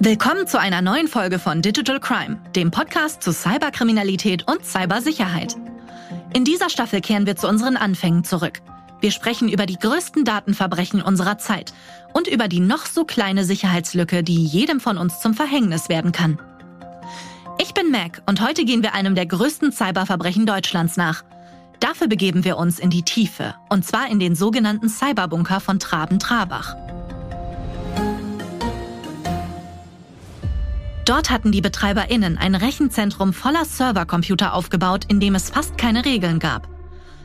Willkommen zu einer neuen Folge von Digital Crime, dem Podcast zu Cyberkriminalität und Cybersicherheit. In dieser Staffel kehren wir zu unseren Anfängen zurück. Wir sprechen über die größten Datenverbrechen unserer Zeit und über die noch so kleine Sicherheitslücke, die jedem von uns zum Verhängnis werden kann. Ich bin Mac und heute gehen wir einem der größten Cyberverbrechen Deutschlands nach. Dafür begeben wir uns in die Tiefe, und zwar in den sogenannten Cyberbunker von Traben-Trabach. Dort hatten die BetreiberInnen ein Rechenzentrum voller Servercomputer aufgebaut, in dem es fast keine Regeln gab.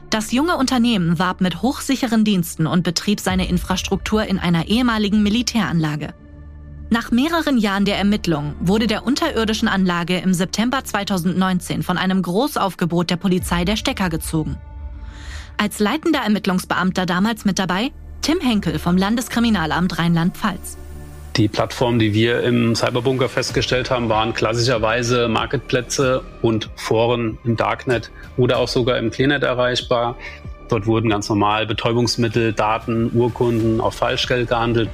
Das junge Unternehmen warb mit hochsicheren Diensten und betrieb seine Infrastruktur in einer ehemaligen Militäranlage. Nach mehreren Jahren der Ermittlungen wurde der unterirdischen Anlage im September 2019 von einem Großaufgebot der Polizei der Stecker gezogen. Als leitender Ermittlungsbeamter damals mit dabei Tim Henkel vom Landeskriminalamt Rheinland-Pfalz. Die Plattformen, die wir im Cyberbunker festgestellt haben, waren klassischerweise Marketplätze und Foren im Darknet oder auch sogar im Clearnet erreichbar. Dort wurden ganz normal Betäubungsmittel, Daten, Urkunden auf Falschgeld gehandelt.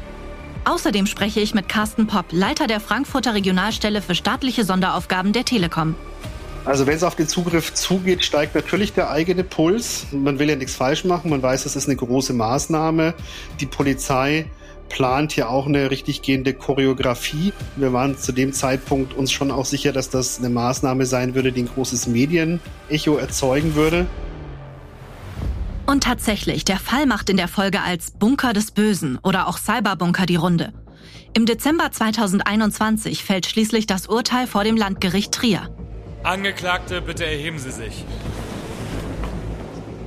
Außerdem spreche ich mit Carsten Popp, Leiter der Frankfurter Regionalstelle für staatliche Sonderaufgaben der Telekom. Also wenn es auf den Zugriff zugeht, steigt natürlich der eigene Puls. Man will ja nichts falsch machen. Man weiß, es ist eine große Maßnahme. Die Polizei plant hier auch eine richtig gehende Choreografie. Wir waren zu dem Zeitpunkt uns schon auch sicher, dass das eine Maßnahme sein würde, die ein großes Medienecho erzeugen würde. Und tatsächlich, der Fall macht in der Folge als Bunker des Bösen oder auch Cyberbunker die Runde. Im Dezember 2021 fällt schließlich das Urteil vor dem Landgericht Trier. Angeklagte, bitte erheben Sie sich.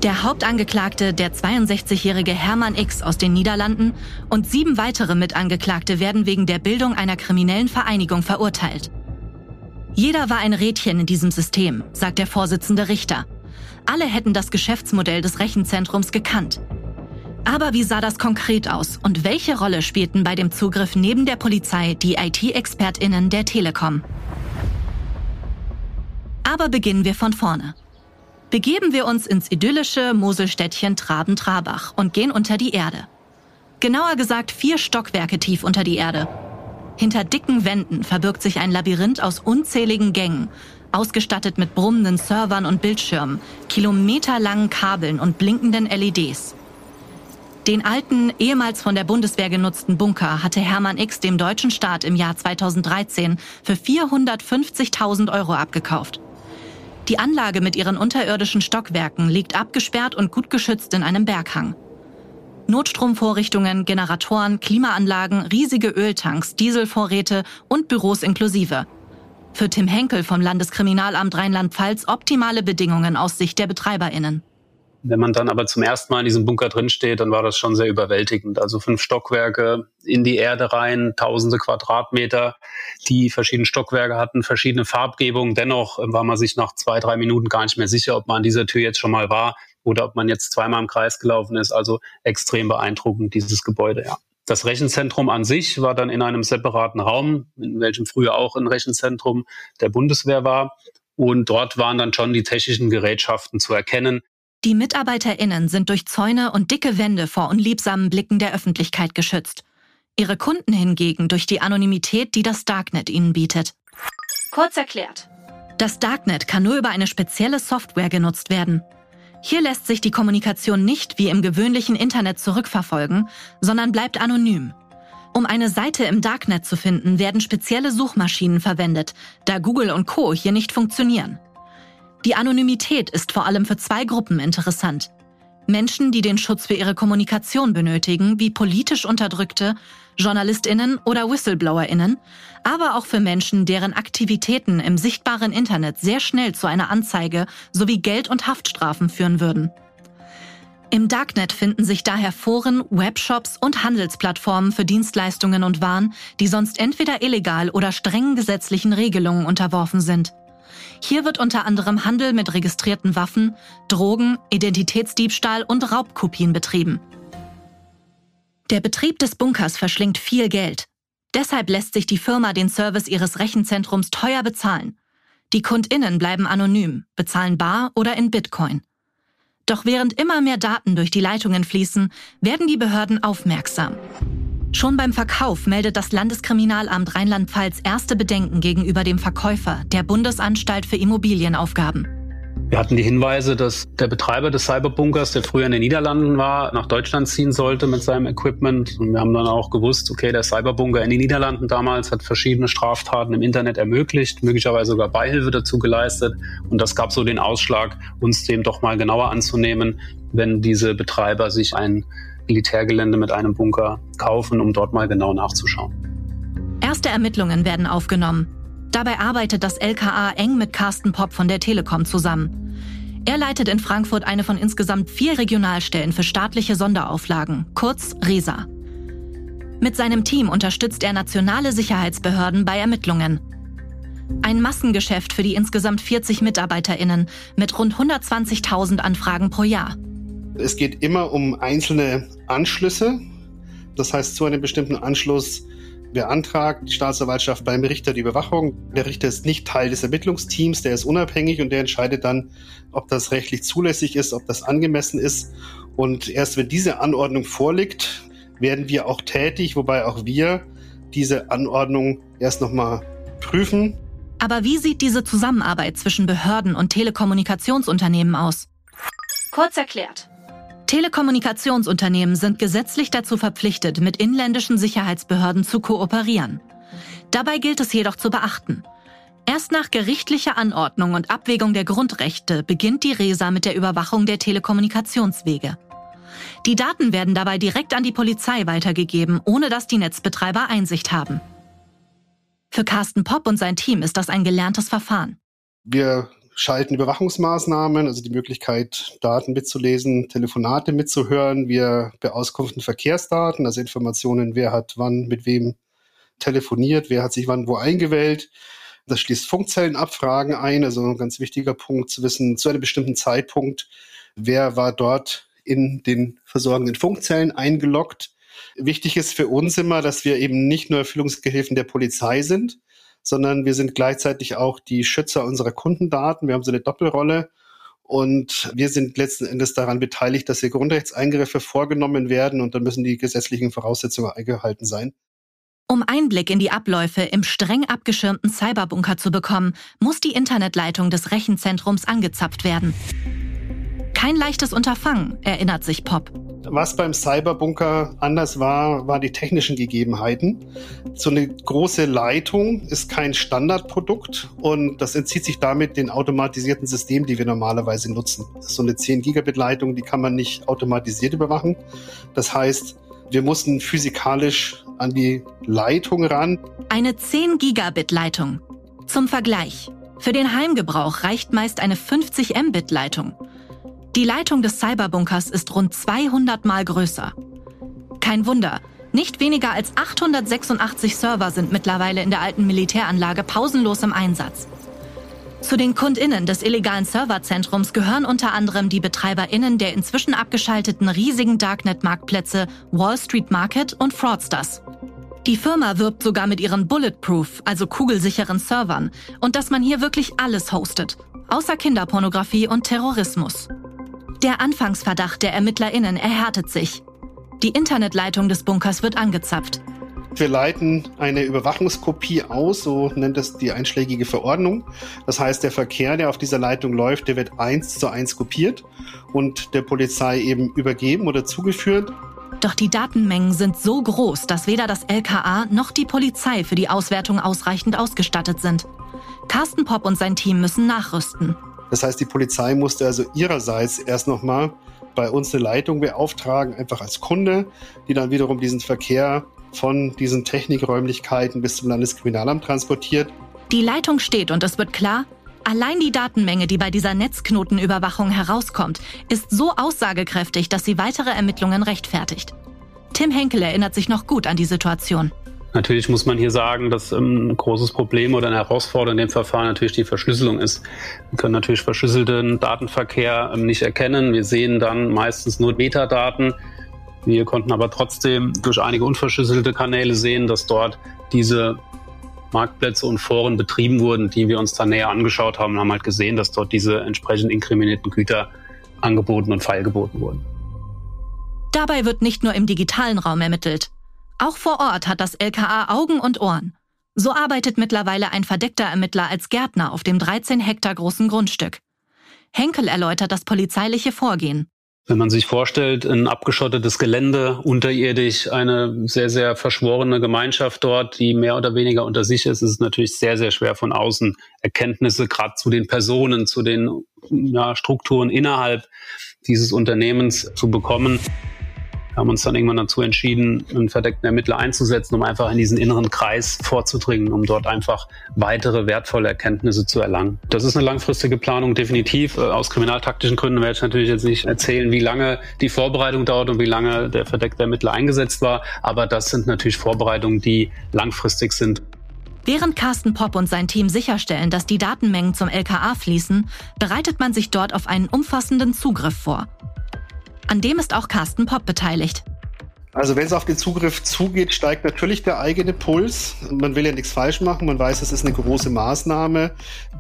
Der Hauptangeklagte, der 62-jährige Hermann X aus den Niederlanden und sieben weitere Mitangeklagte werden wegen der Bildung einer kriminellen Vereinigung verurteilt. Jeder war ein Rädchen in diesem System, sagt der Vorsitzende Richter. Alle hätten das Geschäftsmodell des Rechenzentrums gekannt. Aber wie sah das konkret aus und welche Rolle spielten bei dem Zugriff neben der Polizei die IT-Expertinnen der Telekom? Aber beginnen wir von vorne begeben wir uns ins idyllische Moselstädtchen Traben-Trabach und gehen unter die Erde. Genauer gesagt vier Stockwerke tief unter die Erde. Hinter dicken Wänden verbirgt sich ein Labyrinth aus unzähligen Gängen, ausgestattet mit brummenden Servern und Bildschirmen, kilometerlangen Kabeln und blinkenden LEDs. Den alten, ehemals von der Bundeswehr genutzten Bunker hatte Hermann X dem deutschen Staat im Jahr 2013 für 450.000 Euro abgekauft. Die Anlage mit ihren unterirdischen Stockwerken liegt abgesperrt und gut geschützt in einem Berghang. Notstromvorrichtungen, Generatoren, Klimaanlagen, riesige Öltanks, Dieselvorräte und Büros inklusive. Für Tim Henkel vom Landeskriminalamt Rheinland-Pfalz optimale Bedingungen aus Sicht der BetreiberInnen. Wenn man dann aber zum ersten Mal in diesem Bunker drinsteht, dann war das schon sehr überwältigend. Also fünf Stockwerke in die Erde rein, tausende Quadratmeter. Die verschiedenen Stockwerke hatten verschiedene Farbgebungen. Dennoch war man sich nach zwei, drei Minuten gar nicht mehr sicher, ob man an dieser Tür jetzt schon mal war oder ob man jetzt zweimal im Kreis gelaufen ist. Also extrem beeindruckend, dieses Gebäude, ja. Das Rechenzentrum an sich war dann in einem separaten Raum, in welchem früher auch ein Rechenzentrum der Bundeswehr war. Und dort waren dann schon die technischen Gerätschaften zu erkennen. Die MitarbeiterInnen sind durch Zäune und dicke Wände vor unliebsamen Blicken der Öffentlichkeit geschützt. Ihre Kunden hingegen durch die Anonymität, die das Darknet ihnen bietet. Kurz erklärt. Das Darknet kann nur über eine spezielle Software genutzt werden. Hier lässt sich die Kommunikation nicht wie im gewöhnlichen Internet zurückverfolgen, sondern bleibt anonym. Um eine Seite im Darknet zu finden, werden spezielle Suchmaschinen verwendet, da Google und Co hier nicht funktionieren. Die Anonymität ist vor allem für zwei Gruppen interessant. Menschen, die den Schutz für ihre Kommunikation benötigen, wie politisch Unterdrückte, Journalistinnen oder Whistleblowerinnen, aber auch für Menschen, deren Aktivitäten im sichtbaren Internet sehr schnell zu einer Anzeige sowie Geld- und Haftstrafen führen würden. Im Darknet finden sich daher Foren, Webshops und Handelsplattformen für Dienstleistungen und Waren, die sonst entweder illegal oder strengen gesetzlichen Regelungen unterworfen sind. Hier wird unter anderem Handel mit registrierten Waffen, Drogen, Identitätsdiebstahl und Raubkopien betrieben. Der Betrieb des Bunkers verschlingt viel Geld. Deshalb lässt sich die Firma den Service ihres Rechenzentrums teuer bezahlen. Die Kundinnen bleiben anonym, bezahlen bar oder in Bitcoin. Doch während immer mehr Daten durch die Leitungen fließen, werden die Behörden aufmerksam. Schon beim Verkauf meldet das Landeskriminalamt Rheinland-Pfalz erste Bedenken gegenüber dem Verkäufer der Bundesanstalt für Immobilienaufgaben. Wir hatten die Hinweise, dass der Betreiber des Cyberbunkers, der früher in den Niederlanden war, nach Deutschland ziehen sollte mit seinem Equipment. Und wir haben dann auch gewusst, okay, der Cyberbunker in den Niederlanden damals hat verschiedene Straftaten im Internet ermöglicht, möglicherweise sogar Beihilfe dazu geleistet. Und das gab so den Ausschlag, uns dem doch mal genauer anzunehmen, wenn diese Betreiber sich ein Militärgelände mit einem Bunker kaufen, um dort mal genau nachzuschauen. Erste Ermittlungen werden aufgenommen. Dabei arbeitet das LKA eng mit Carsten Popp von der Telekom zusammen. Er leitet in Frankfurt eine von insgesamt vier Regionalstellen für staatliche Sonderauflagen, kurz RESA. Mit seinem Team unterstützt er nationale Sicherheitsbehörden bei Ermittlungen. Ein Massengeschäft für die insgesamt 40 MitarbeiterInnen mit rund 120.000 Anfragen pro Jahr. Es geht immer um einzelne Anschlüsse. Das heißt, zu einem bestimmten Anschluss beantragt die Staatsanwaltschaft beim Richter die Überwachung. Der Richter ist nicht Teil des Ermittlungsteams, der ist unabhängig und der entscheidet dann, ob das rechtlich zulässig ist, ob das angemessen ist. Und erst wenn diese Anordnung vorliegt, werden wir auch tätig, wobei auch wir diese Anordnung erst nochmal prüfen. Aber wie sieht diese Zusammenarbeit zwischen Behörden und Telekommunikationsunternehmen aus? Kurz erklärt. Telekommunikationsunternehmen sind gesetzlich dazu verpflichtet, mit inländischen Sicherheitsbehörden zu kooperieren. Dabei gilt es jedoch zu beachten. Erst nach gerichtlicher Anordnung und Abwägung der Grundrechte beginnt die RESA mit der Überwachung der Telekommunikationswege. Die Daten werden dabei direkt an die Polizei weitergegeben, ohne dass die Netzbetreiber Einsicht haben. Für Carsten Popp und sein Team ist das ein gelerntes Verfahren. Wir schalten Überwachungsmaßnahmen, also die Möglichkeit, Daten mitzulesen, Telefonate mitzuhören. Wir beauskunften Verkehrsdaten, also Informationen, wer hat wann mit wem telefoniert, wer hat sich wann wo eingewählt. Das schließt Funkzellenabfragen ein, also ein ganz wichtiger Punkt zu wissen, zu einem bestimmten Zeitpunkt, wer war dort in den versorgenden Funkzellen eingeloggt. Wichtig ist für uns immer, dass wir eben nicht nur Erfüllungsgehilfen der Polizei sind, sondern wir sind gleichzeitig auch die Schützer unserer Kundendaten. Wir haben so eine Doppelrolle. Und wir sind letzten Endes daran beteiligt, dass hier Grundrechtseingriffe vorgenommen werden und dann müssen die gesetzlichen Voraussetzungen eingehalten sein. Um Einblick in die Abläufe im streng abgeschirmten Cyberbunker zu bekommen, muss die Internetleitung des Rechenzentrums angezapft werden. Kein leichtes Unterfangen, erinnert sich Pop. Was beim Cyberbunker anders war, waren die technischen Gegebenheiten. So eine große Leitung ist kein Standardprodukt und das entzieht sich damit den automatisierten Systemen, die wir normalerweise nutzen. So eine 10 Gigabit Leitung, die kann man nicht automatisiert überwachen. Das heißt, wir mussten physikalisch an die Leitung ran. Eine 10 Gigabit Leitung. Zum Vergleich. Für den Heimgebrauch reicht meist eine 50 Mbit Leitung. Die Leitung des Cyberbunkers ist rund 200 Mal größer. Kein Wunder, nicht weniger als 886 Server sind mittlerweile in der alten Militäranlage pausenlos im Einsatz. Zu den KundInnen des illegalen Serverzentrums gehören unter anderem die BetreiberInnen der inzwischen abgeschalteten riesigen Darknet-Marktplätze Wall Street Market und Fraudsters. Die Firma wirbt sogar mit ihren Bulletproof, also kugelsicheren Servern und dass man hier wirklich alles hostet, außer Kinderpornografie und Terrorismus. Der Anfangsverdacht der ErmittlerInnen erhärtet sich. Die Internetleitung des Bunkers wird angezapft. Wir leiten eine Überwachungskopie aus, so nennt es die einschlägige Verordnung. Das heißt, der Verkehr, der auf dieser Leitung läuft, der wird eins zu eins kopiert und der Polizei eben übergeben oder zugeführt. Doch die Datenmengen sind so groß, dass weder das LKA noch die Polizei für die Auswertung ausreichend ausgestattet sind. Carsten Popp und sein Team müssen nachrüsten. Das heißt, die Polizei musste also ihrerseits erst nochmal bei uns eine Leitung beauftragen, einfach als Kunde, die dann wiederum diesen Verkehr von diesen Technikräumlichkeiten bis zum Landeskriminalamt transportiert. Die Leitung steht und es wird klar, allein die Datenmenge, die bei dieser Netzknotenüberwachung herauskommt, ist so aussagekräftig, dass sie weitere Ermittlungen rechtfertigt. Tim Henkel erinnert sich noch gut an die Situation. Natürlich muss man hier sagen, dass ähm, ein großes Problem oder eine Herausforderung in dem Verfahren natürlich die Verschlüsselung ist. Wir können natürlich verschlüsselten Datenverkehr ähm, nicht erkennen. Wir sehen dann meistens nur Metadaten. Wir konnten aber trotzdem durch einige unverschlüsselte Kanäle sehen, dass dort diese Marktplätze und Foren betrieben wurden, die wir uns dann näher angeschaut haben und haben halt gesehen, dass dort diese entsprechend inkriminierten Güter angeboten und feilgeboten wurden. Dabei wird nicht nur im digitalen Raum ermittelt. Auch vor Ort hat das LKA Augen und Ohren. So arbeitet mittlerweile ein verdeckter Ermittler als Gärtner auf dem 13 Hektar großen Grundstück. Henkel erläutert das polizeiliche Vorgehen. Wenn man sich vorstellt, ein abgeschottetes Gelände, unterirdisch, eine sehr, sehr verschworene Gemeinschaft dort, die mehr oder weniger unter sich ist, ist es natürlich sehr, sehr schwer von außen Erkenntnisse gerade zu den Personen, zu den ja, Strukturen innerhalb dieses Unternehmens zu bekommen. Wir haben uns dann irgendwann dazu entschieden, einen verdeckten Ermittler einzusetzen, um einfach in diesen inneren Kreis vorzudringen, um dort einfach weitere wertvolle Erkenntnisse zu erlangen. Das ist eine langfristige Planung, definitiv. Äh, aus kriminaltaktischen Gründen werde ich natürlich jetzt nicht erzählen, wie lange die Vorbereitung dauert und wie lange der verdeckte Ermittler eingesetzt war. Aber das sind natürlich Vorbereitungen, die langfristig sind. Während Carsten Popp und sein Team sicherstellen, dass die Datenmengen zum LKA fließen, bereitet man sich dort auf einen umfassenden Zugriff vor. An dem ist auch Carsten Popp beteiligt. Also wenn es auf den Zugriff zugeht, steigt natürlich der eigene Puls. Man will ja nichts falsch machen. Man weiß, es ist eine große Maßnahme.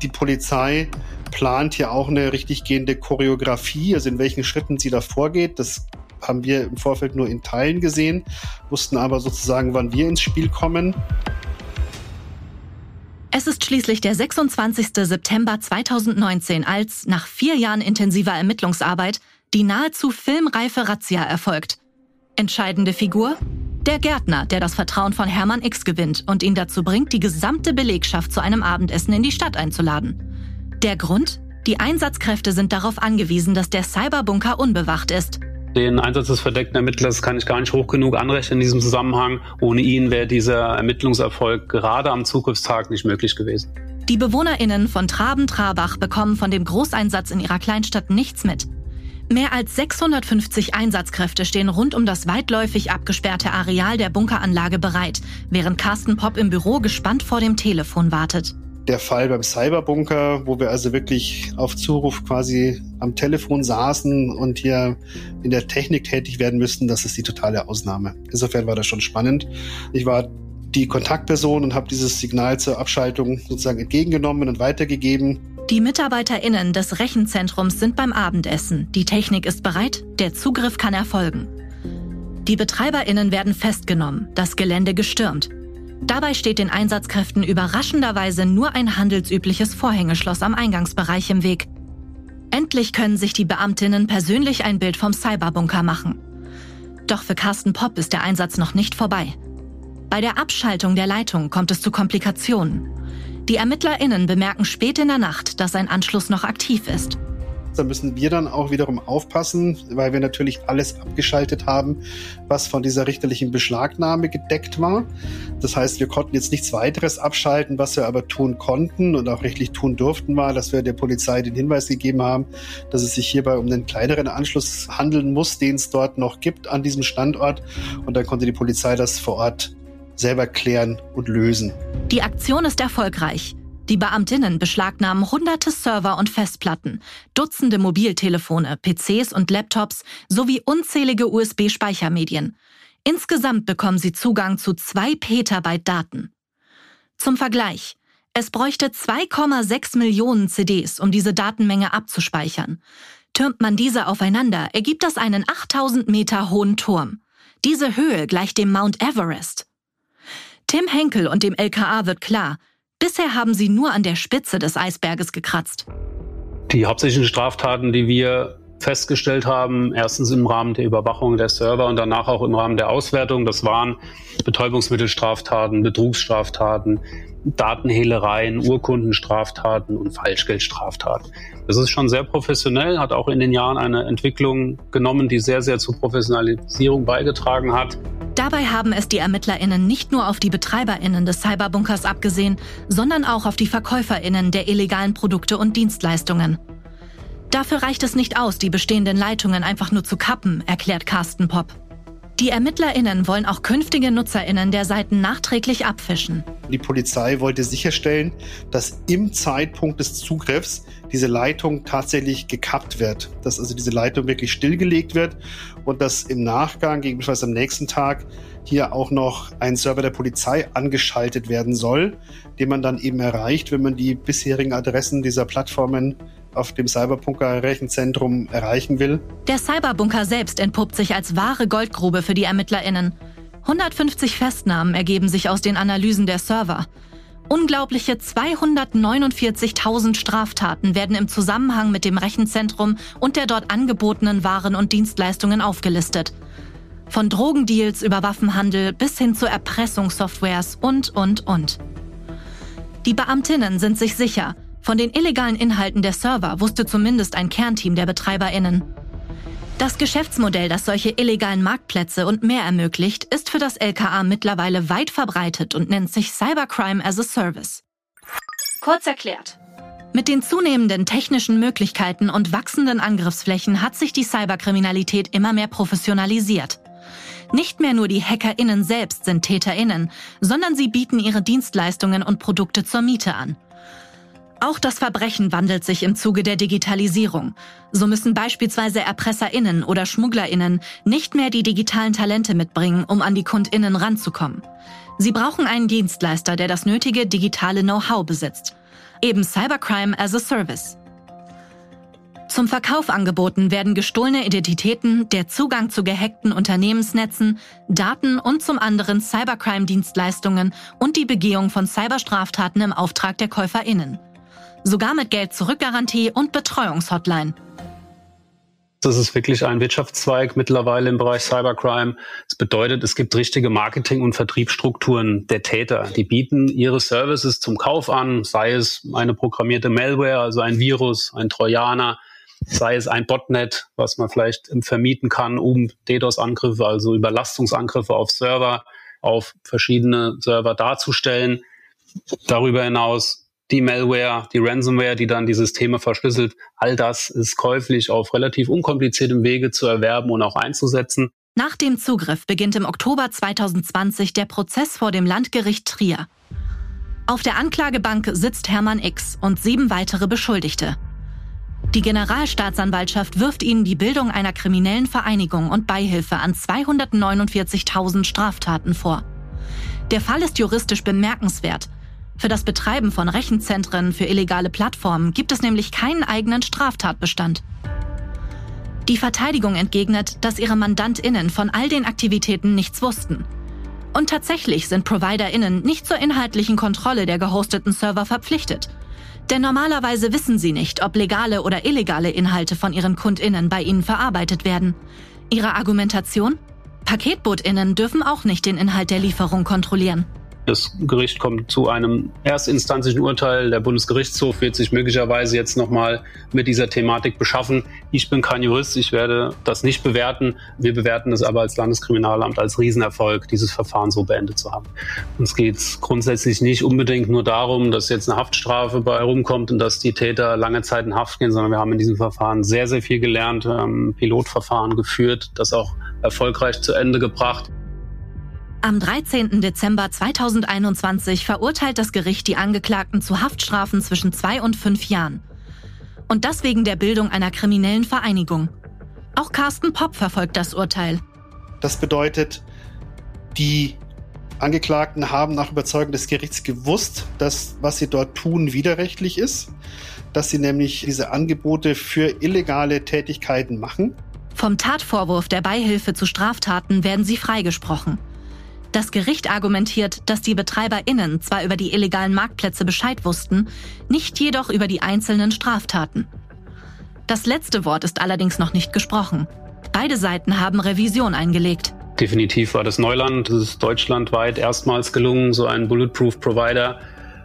Die Polizei plant hier auch eine richtig gehende Choreografie, also in welchen Schritten sie da vorgeht. Das haben wir im Vorfeld nur in Teilen gesehen, wussten aber sozusagen, wann wir ins Spiel kommen. Es ist schließlich der 26. September 2019, als nach vier Jahren intensiver Ermittlungsarbeit die nahezu filmreife Razzia erfolgt. Entscheidende Figur? Der Gärtner, der das Vertrauen von Hermann X gewinnt und ihn dazu bringt, die gesamte Belegschaft zu einem Abendessen in die Stadt einzuladen. Der Grund? Die Einsatzkräfte sind darauf angewiesen, dass der Cyberbunker unbewacht ist. Den Einsatz des verdeckten Ermittlers kann ich gar nicht hoch genug anrechnen in diesem Zusammenhang. Ohne ihn wäre dieser Ermittlungserfolg gerade am Zugriffstag nicht möglich gewesen. Die BewohnerInnen von Traben-Trabach bekommen von dem Großeinsatz in ihrer Kleinstadt nichts mit. Mehr als 650 Einsatzkräfte stehen rund um das weitläufig abgesperrte Areal der Bunkeranlage bereit, während Carsten Popp im Büro gespannt vor dem Telefon wartet. Der Fall beim Cyberbunker, wo wir also wirklich auf Zuruf quasi am Telefon saßen und hier in der Technik tätig werden müssten, das ist die totale Ausnahme. Insofern war das schon spannend. Ich war die Kontaktperson und habe dieses Signal zur Abschaltung sozusagen entgegengenommen und weitergegeben. Die MitarbeiterInnen des Rechenzentrums sind beim Abendessen. Die Technik ist bereit, der Zugriff kann erfolgen. Die BetreiberInnen werden festgenommen, das Gelände gestürmt. Dabei steht den Einsatzkräften überraschenderweise nur ein handelsübliches Vorhängeschloss am Eingangsbereich im Weg. Endlich können sich die Beamtinnen persönlich ein Bild vom Cyberbunker machen. Doch für Carsten Popp ist der Einsatz noch nicht vorbei. Bei der Abschaltung der Leitung kommt es zu Komplikationen. Die ErmittlerInnen bemerken spät in der Nacht, dass ein Anschluss noch aktiv ist. Da müssen wir dann auch wiederum aufpassen, weil wir natürlich alles abgeschaltet haben, was von dieser richterlichen Beschlagnahme gedeckt war. Das heißt, wir konnten jetzt nichts weiteres abschalten, was wir aber tun konnten und auch rechtlich tun durften, war, dass wir der Polizei den Hinweis gegeben haben, dass es sich hierbei um einen kleineren Anschluss handeln muss, den es dort noch gibt an diesem Standort. Und dann konnte die Polizei das vor Ort selber klären und lösen. Die Aktion ist erfolgreich. Die Beamtinnen beschlagnahmen hunderte Server und Festplatten, Dutzende Mobiltelefone, PCs und Laptops sowie unzählige USB-Speichermedien. Insgesamt bekommen sie Zugang zu zwei Petabyte Daten. Zum Vergleich. Es bräuchte 2,6 Millionen CDs, um diese Datenmenge abzuspeichern. Türmt man diese aufeinander, ergibt das einen 8000 Meter hohen Turm. Diese Höhe gleicht dem Mount Everest. Tim Henkel und dem LKA wird klar, bisher haben sie nur an der Spitze des Eisberges gekratzt. Die hauptsächlichen Straftaten, die wir festgestellt haben, erstens im Rahmen der Überwachung der Server und danach auch im Rahmen der Auswertung, das waren Betäubungsmittelstraftaten, Betrugsstraftaten, Datenhehlereien, Urkundenstraftaten und Falschgeldstraftaten. Das ist schon sehr professionell, hat auch in den Jahren eine Entwicklung genommen, die sehr, sehr zur Professionalisierung beigetragen hat. Dabei haben es die ErmittlerInnen nicht nur auf die BetreiberInnen des Cyberbunkers abgesehen, sondern auch auf die VerkäuferInnen der illegalen Produkte und Dienstleistungen. Dafür reicht es nicht aus, die bestehenden Leitungen einfach nur zu kappen, erklärt Carsten Popp. Die ErmittlerInnen wollen auch künftige NutzerInnen der Seiten nachträglich abfischen. Die Polizei wollte sicherstellen, dass im Zeitpunkt des Zugriffs diese Leitung tatsächlich gekappt wird. Dass also diese Leitung wirklich stillgelegt wird und dass im Nachgang, gegebenenfalls am nächsten Tag, hier auch noch ein Server der Polizei angeschaltet werden soll, den man dann eben erreicht, wenn man die bisherigen Adressen dieser Plattformen auf dem Cyberbunker Rechenzentrum erreichen will. Der Cyberbunker selbst entpuppt sich als wahre Goldgrube für die ErmittlerInnen. 150 Festnahmen ergeben sich aus den Analysen der Server. Unglaubliche 249.000 Straftaten werden im Zusammenhang mit dem Rechenzentrum und der dort angebotenen Waren und Dienstleistungen aufgelistet. Von Drogendeals über Waffenhandel bis hin zu Erpressungssoftwares und, und, und. Die Beamtinnen sind sich sicher, von den illegalen Inhalten der Server wusste zumindest ein Kernteam der BetreiberInnen. Das Geschäftsmodell, das solche illegalen Marktplätze und mehr ermöglicht, ist für das LKA mittlerweile weit verbreitet und nennt sich Cybercrime as a Service. Kurz erklärt. Mit den zunehmenden technischen Möglichkeiten und wachsenden Angriffsflächen hat sich die Cyberkriminalität immer mehr professionalisiert. Nicht mehr nur die HackerInnen selbst sind TäterInnen, sondern sie bieten ihre Dienstleistungen und Produkte zur Miete an. Auch das Verbrechen wandelt sich im Zuge der Digitalisierung. So müssen beispielsweise Erpresserinnen oder Schmugglerinnen nicht mehr die digitalen Talente mitbringen, um an die Kundinnen ranzukommen. Sie brauchen einen Dienstleister, der das nötige digitale Know-how besitzt. Eben Cybercrime as a Service. Zum Verkauf angeboten werden gestohlene Identitäten, der Zugang zu gehackten Unternehmensnetzen, Daten und zum anderen Cybercrime-Dienstleistungen und die Begehung von Cyberstraftaten im Auftrag der KäuferInnen sogar mit Geld-Zurück-Garantie und Betreuungshotline. Das ist wirklich ein Wirtschaftszweig mittlerweile im Bereich Cybercrime. Das bedeutet, es gibt richtige Marketing- und Vertriebsstrukturen der Täter. Die bieten ihre Services zum Kauf an, sei es eine programmierte Malware, also ein Virus, ein Trojaner, sei es ein Botnet, was man vielleicht vermieten kann, um DDoS-Angriffe, also Überlastungsangriffe auf Server, auf verschiedene Server darzustellen. Darüber hinaus die Malware, die Ransomware, die dann die Systeme verschlüsselt, all das ist käuflich auf relativ unkompliziertem Wege zu erwerben und auch einzusetzen. Nach dem Zugriff beginnt im Oktober 2020 der Prozess vor dem Landgericht Trier. Auf der Anklagebank sitzt Hermann X und sieben weitere Beschuldigte. Die Generalstaatsanwaltschaft wirft ihnen die Bildung einer kriminellen Vereinigung und Beihilfe an 249.000 Straftaten vor. Der Fall ist juristisch bemerkenswert für das Betreiben von Rechenzentren für illegale Plattformen gibt es nämlich keinen eigenen Straftatbestand. Die Verteidigung entgegnet, dass ihre Mandantinnen von all den Aktivitäten nichts wussten. Und tatsächlich sind Providerinnen nicht zur inhaltlichen Kontrolle der gehosteten Server verpflichtet. Denn normalerweise wissen sie nicht, ob legale oder illegale Inhalte von ihren Kundinnen bei ihnen verarbeitet werden. Ihre Argumentation? Paketbootinnen dürfen auch nicht den Inhalt der Lieferung kontrollieren. Das Gericht kommt zu einem erstinstanzlichen Urteil. Der Bundesgerichtshof wird sich möglicherweise jetzt nochmal mit dieser Thematik beschaffen. Ich bin kein Jurist, ich werde das nicht bewerten. Wir bewerten es aber als Landeskriminalamt als Riesenerfolg, dieses Verfahren so beendet zu haben. Uns geht es grundsätzlich nicht unbedingt nur darum, dass jetzt eine Haftstrafe bei rumkommt und dass die Täter lange Zeit in Haft gehen, sondern wir haben in diesem Verfahren sehr, sehr viel gelernt, ähm, Pilotverfahren geführt, das auch erfolgreich zu Ende gebracht. Am 13. Dezember 2021 verurteilt das Gericht die Angeklagten zu Haftstrafen zwischen zwei und fünf Jahren. Und das wegen der Bildung einer kriminellen Vereinigung. Auch Carsten Popp verfolgt das Urteil. Das bedeutet, die Angeklagten haben nach Überzeugung des Gerichts gewusst, dass was sie dort tun widerrechtlich ist, dass sie nämlich diese Angebote für illegale Tätigkeiten machen. Vom Tatvorwurf der Beihilfe zu Straftaten werden sie freigesprochen. Das Gericht argumentiert, dass die BetreiberInnen zwar über die illegalen Marktplätze Bescheid wussten, nicht jedoch über die einzelnen Straftaten. Das letzte Wort ist allerdings noch nicht gesprochen. Beide Seiten haben Revision eingelegt. Definitiv war das Neuland. Es ist deutschlandweit erstmals gelungen, so einen Bulletproof Provider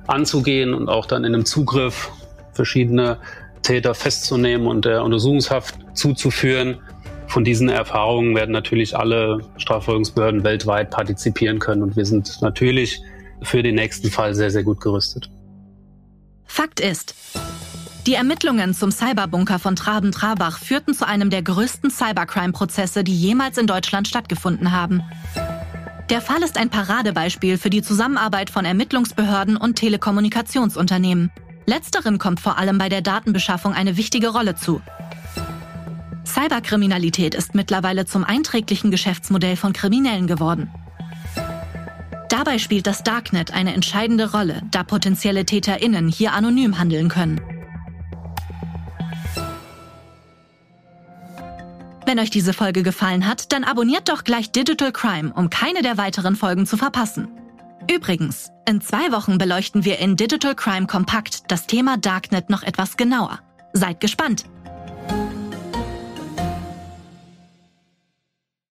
anzugehen und auch dann in einem Zugriff verschiedene Täter festzunehmen und der Untersuchungshaft zuzuführen. Von diesen Erfahrungen werden natürlich alle Strafverfolgungsbehörden weltweit partizipieren können und wir sind natürlich für den nächsten Fall sehr, sehr gut gerüstet. Fakt ist, die Ermittlungen zum Cyberbunker von Traben-Trabach führten zu einem der größten Cybercrime-Prozesse, die jemals in Deutschland stattgefunden haben. Der Fall ist ein Paradebeispiel für die Zusammenarbeit von Ermittlungsbehörden und Telekommunikationsunternehmen. Letzteren kommt vor allem bei der Datenbeschaffung eine wichtige Rolle zu. Cyberkriminalität ist mittlerweile zum einträglichen Geschäftsmodell von Kriminellen geworden. Dabei spielt das Darknet eine entscheidende Rolle, da potenzielle TäterInnen hier anonym handeln können. Wenn euch diese Folge gefallen hat, dann abonniert doch gleich Digital Crime, um keine der weiteren Folgen zu verpassen. Übrigens, in zwei Wochen beleuchten wir in Digital Crime Kompakt das Thema Darknet noch etwas genauer. Seid gespannt!